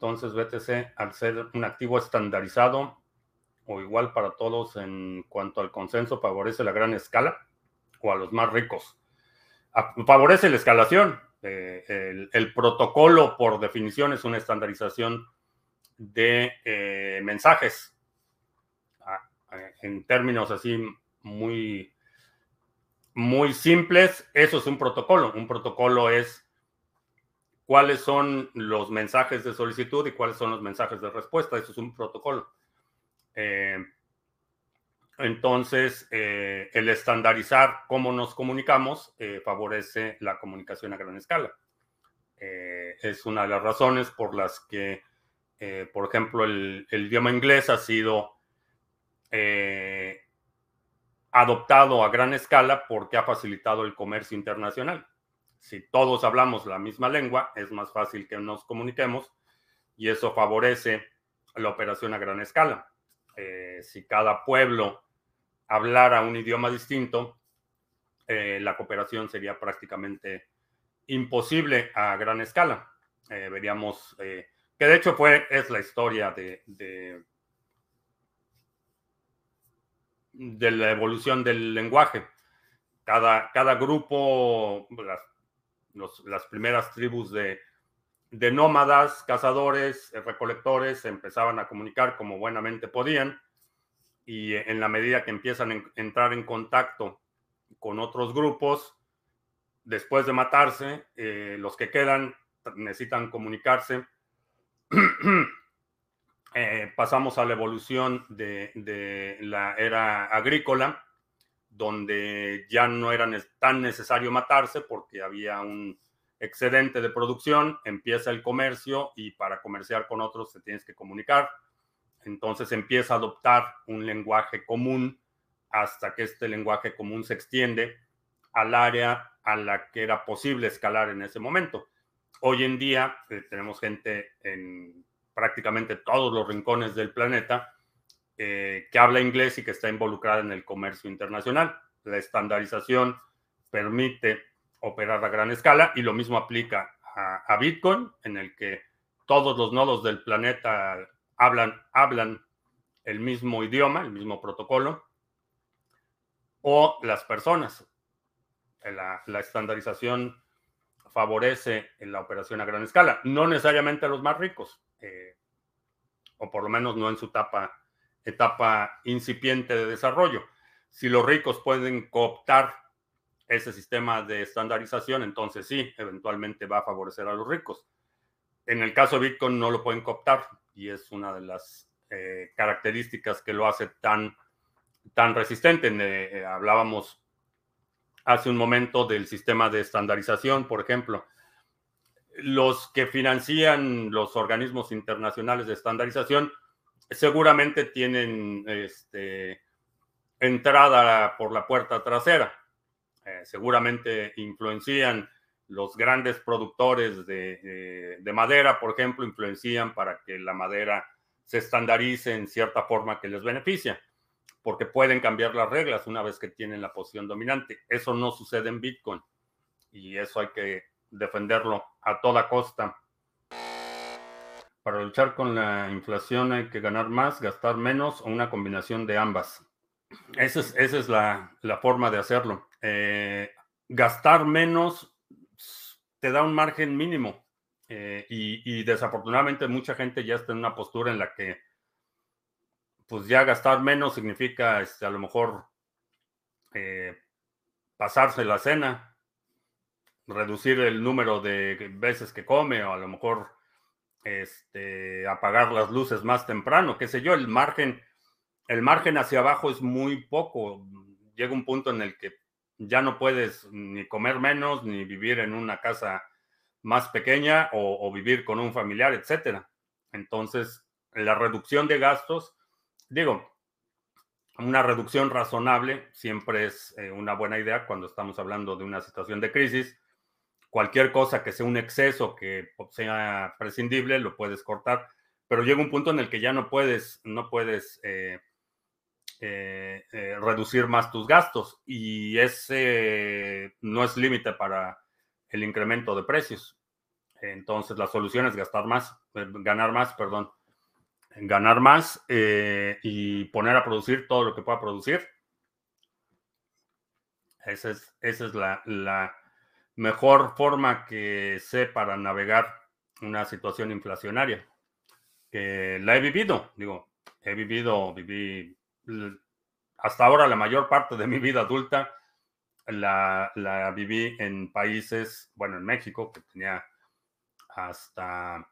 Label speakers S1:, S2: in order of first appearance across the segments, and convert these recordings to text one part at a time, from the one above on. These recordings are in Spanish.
S1: Entonces BTC, al ser un activo estandarizado o igual para todos en cuanto al consenso, favorece la gran escala o a los más ricos. Favorece la escalación. Eh, el, protocolo, por definición, es una estandarización de eh, mensajes. Ah, eh, en términos así muy, muy simples, eso es un protocolo. Un protocolo es cuáles son los mensajes de solicitud y cuáles son los mensajes de respuesta. Eso es un protocolo. Eh, entonces, eh, el estandarizar cómo nos comunicamos eh, favorece la comunicación a gran escala. es una de las razones por las que, por ejemplo, el, idioma inglés ha sido adoptado a gran escala porque ha facilitado el comercio internacional si todos hablamos la misma lengua, es más fácil que nos comuniquemos y eso favorece la operación a gran escala. Eh, si cada pueblo hablara un idioma distinto, eh, la cooperación sería prácticamente imposible a gran escala. Eh, veríamos que de hecho fue, es la historia de, de, la evolución del lenguaje. Cada, cada grupo, las las primeras tribus de, nómadas, cazadores, eh, recolectores, empezaban a comunicar como buenamente podían y eh, en la medida que empiezan a entrar en contacto con otros grupos, después de matarse, eh, los que quedan necesitan comunicarse. pasamos a la evolución de, la era agrícola, donde ya no era tan necesario matarse porque había un excedente de producción, empieza el comercio y para comerciar con otros te tienes que comunicar. Entonces empieza a adoptar un lenguaje común hasta que este lenguaje común se extiende al área a la que era posible escalar en ese momento. Hoy en día eh, tenemos gente en prácticamente todos los rincones del planeta eh, que habla inglés y que está involucrada en el comercio internacional. La estandarización permite operar a gran escala y lo mismo aplica a, Bitcoin, en el que todos los nodos del planeta hablan, el mismo idioma, el mismo protocolo, o las personas. La, estandarización favorece la operación a gran escala, no necesariamente a los más ricos, eh, o por lo menos no en su etapa etapa incipiente de desarrollo. Si los ricos pueden cooptar ese sistema de estandarización, entonces sí, eventualmente va a favorecer a los ricos. En el caso de Bitcoin no lo pueden cooptar y es una de las eh, características que lo hace tan, tan resistente. Eh, hablábamos hace un momento del sistema de estandarización, por ejemplo. Los que financian los organismos internacionales de estandarización seguramente tienen este, entrada por la puerta trasera. Eh, seguramente influencian los grandes productores de, madera, por ejemplo, influencian para que la madera se estandarice en cierta forma que les beneficia, porque pueden cambiar las reglas una vez que tienen la posición dominante. Eso no sucede en Bitcoin y eso hay que defenderlo a toda costa. Para luchar con la inflación hay que ganar más, gastar menos o una combinación de ambas. Esa es, la, forma de hacerlo. Eh, gastar menos te da un margen mínimo eh, y, desafortunadamente mucha gente ya está en una postura en la que pues ya gastar menos significa este, a lo mejor eh, pasarse la cena, reducir el número de veces que come o a lo mejor este, apagar las luces más temprano, qué sé yo, el margen, el margen hacia abajo es muy poco. Llega un punto en el que ya no puedes ni comer menos, ni vivir en una casa más pequeña o, vivir con un familiar, etcétera. Entonces, la reducción de gastos, digo, una reducción razonable siempre es eh, una buena idea cuando estamos hablando de una situación de crisis cualquier cosa que sea un exceso, que sea prescindible, lo puedes cortar, pero llega un punto en el que ya no puedes, no puedes eh, eh, eh, reducir más tus gastos y ese no es límite para el incremento de precios. Entonces la solución es gastar más, ganar más, perdón, ganar más y poner a producir todo lo que pueda producir. Esa es, esa es la, la mejor forma que sé para navegar una situación inflacionaria. Que la he vivido, digo, he vivido, viví hasta ahora la mayor parte de mi vida adulta la, la viví en países, bueno, en México, que tenía hasta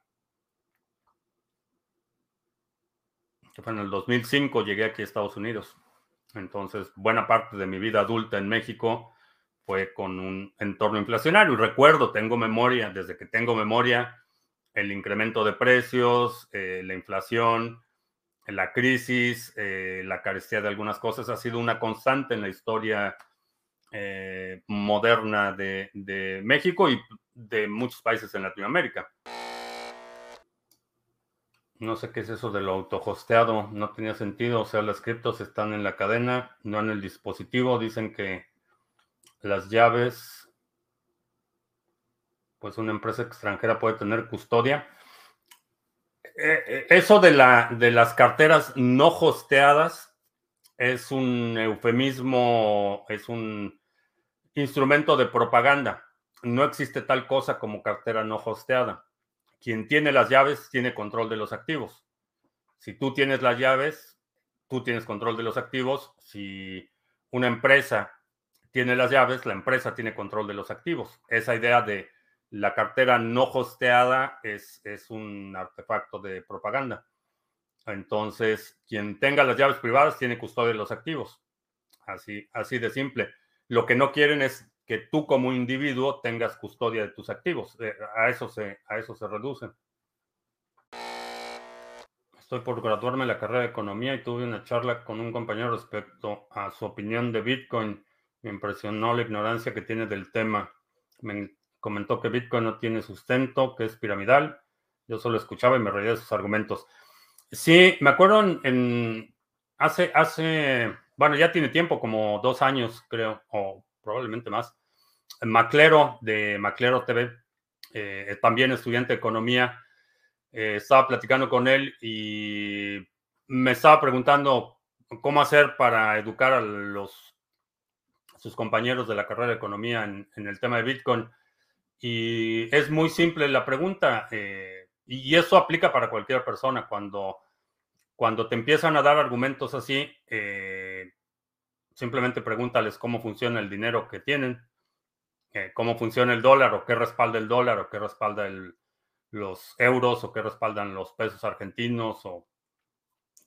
S1: que fue en el 2005 llegué aquí a Estados Unidos. Entonces, buena parte de mi vida adulta en México fue con un entorno inflacionario. Y recuerdo, tengo memoria, desde que tengo memoria, el incremento de precios, eh, la inflación, la crisis, eh, la carestía de algunas cosas ha sido una constante en la historia eh, moderna de, de, México y de muchos países en Latinoamérica. No sé qué es eso de lo autohosteado, no tenía sentido, o sea, las criptos están en la cadena, no en el dispositivo, dicen que las llaves, pues una empresa extranjera puede tener custodia. Eh, eh, eso de, la, de las carteras no hosteadas es un eufemismo, es un instrumento de propaganda. No existe tal cosa como cartera no hosteada. Quien tiene las llaves tiene control de los activos. Si tú tienes las llaves, tú tienes control de los activos. Si una empresa tiene las llaves, la empresa tiene control de los activos. Esa idea de la cartera no hosteada es, es un artefacto de propaganda. Entonces, quien tenga las llaves privadas tiene custodia de los activos. Así, así de simple. Lo que no quieren es que tú como individuo tengas custodia de tus activos. Eh, a, eso se, a eso se reduce. Estoy por graduarme en la carrera de economía y tuve una charla con un compañero respecto a su opinión de Bitcoin. Me impresionó la ignorancia que tiene del tema. Me comentó que Bitcoin no tiene sustento, que es piramidal. Yo solo escuchaba y me reía de sus argumentos. Sí, me acuerdo en, hace, hace, bueno, ya tiene tiempo, como dos años, creo, o probablemente más. Maclero de Maclero TV, eh, también estudiante de economía, eh, estaba platicando con él y me estaba preguntando cómo hacer para educar a los sus compañeros de la carrera de economía en, el tema de Bitcoin. Y es muy simple la pregunta, eh, y eso aplica para cualquier persona. Cuando, cuando te empiezan a dar argumentos así, eh, simplemente pregúntales cómo funciona el dinero que tienen, eh, cómo funciona el dólar, o qué respalda el dólar, o qué respalda los euros, o qué respaldan los pesos argentinos, o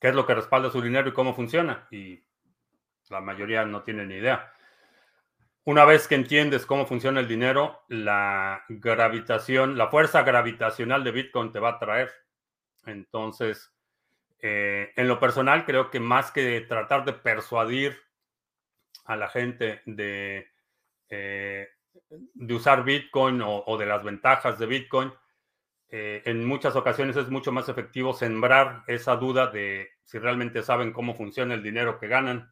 S1: qué es lo que respalda su dinero y cómo funciona. Y la mayoría no tienen ni idea. Una vez que entiendes cómo funciona el dinero, la gravitación, la fuerza gravitacional de Bitcoin te va a traer. Entonces, eh, en lo personal, creo que más que tratar de persuadir a la gente de, eh, de usar Bitcoin o, de las ventajas de Bitcoin, eh, en muchas ocasiones es mucho más efectivo sembrar esa duda de si realmente saben cómo funciona el dinero que ganan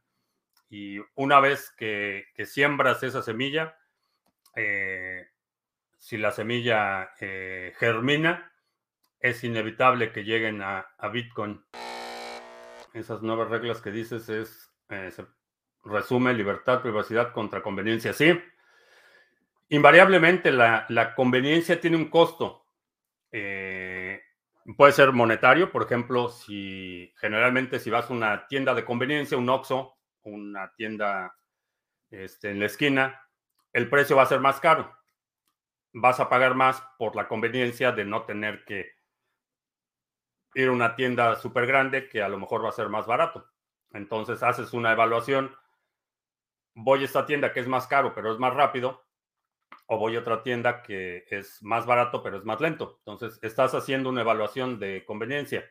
S1: y una vez que, siembras esa semilla, eh, si la semilla eh, germina, es inevitable que lleguen a, Bitcoin. Esas nuevas reglas que dices es, eh, resume libertad, privacidad contra conveniencia. Sí, invariablemente la, la conveniencia tiene un costo. puede ser monetario, por ejemplo, si generalmente si vas a una tienda de conveniencia, un OXO, una tienda este, en la esquina, el precio va a ser más caro. Vas a pagar más por la conveniencia de no tener que ir a una tienda súper grande que a lo mejor va a ser más barato. Entonces haces una evaluación. Voy a esta tienda que es más caro, pero es más rápido. O voy a otra tienda que es más barato, pero es más lento. Entonces estás haciendo una evaluación de conveniencia.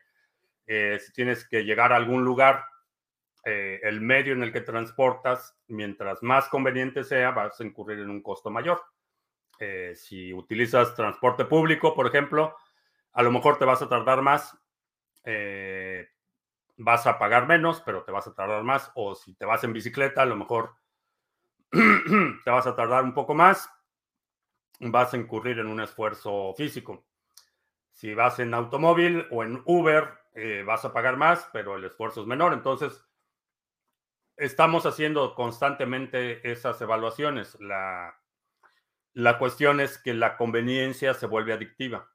S1: Eh, si tienes que llegar a algún lugar eh, el medio en el que transportas, mientras más conveniente sea, vas a incurrir en un costo mayor. Eh, si utilizas transporte público, por ejemplo, a lo mejor te vas a tardar más, eh, vas a pagar menos, pero te vas a tardar más. O si te vas en bicicleta, a lo mejor te vas a tardar un poco más, vas a incurrir en un esfuerzo físico. Si vas en automóvil o en Uber, vas a pagar más, pero el esfuerzo es menor. Entonces, estamos haciendo constantemente esas evaluaciones. La, la cuestión es que la conveniencia se vuelve adictiva.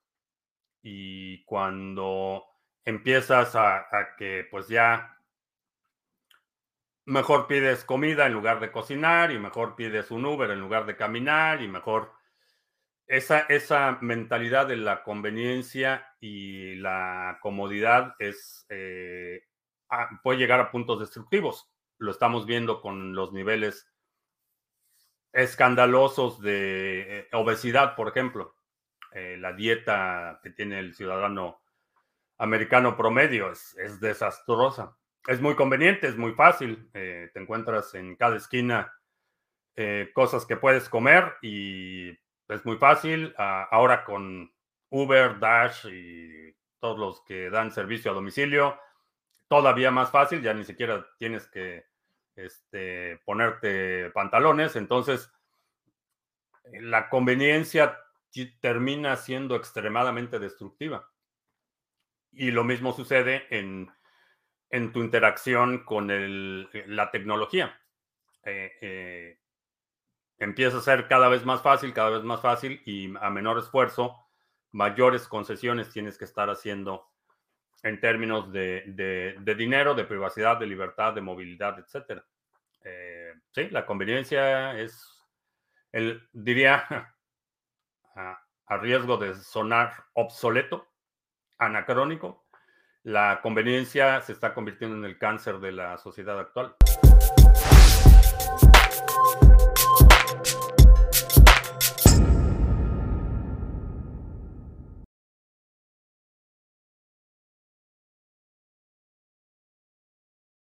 S1: Y cuando empiezas a, que pues ya mejor pides comida en lugar de cocinar y mejor pides un Uber en lugar de caminar y mejor esa, esa mentalidad de la conveniencia y la comodidad es eh, puede llegar a puntos destructivos. Lo estamos viendo con los niveles escandalosos de eh, obesidad, por ejemplo. Eh, la dieta que tiene el ciudadano americano promedio es, es desastrosa es muy conveniente, es muy fácil. Eh, te encuentras en cada esquina cosas que puedes comer y es muy fácil. Ah, ahora con Uber, Dash y todos los que dan servicio a domicilio, todavía más fácil, ya ni siquiera tienes que este, ponerte pantalones. Entonces, la conveniencia termina siendo extremadamente destructiva. Y lo mismo sucede en en tu interacción con eh, la tecnología. Eh, eh, empieza a ser cada vez más fácil, cada vez más fácil y a menor esfuerzo, mayores concesiones tienes que estar haciendo en términos de, dinero, de privacidad, de libertad, de movilidad, etc. sí, la conveniencia es, el, diría, a riesgo de sonar obsoleto, anacrónico, la conveniencia se está convirtiendo en el cáncer de la sociedad actual.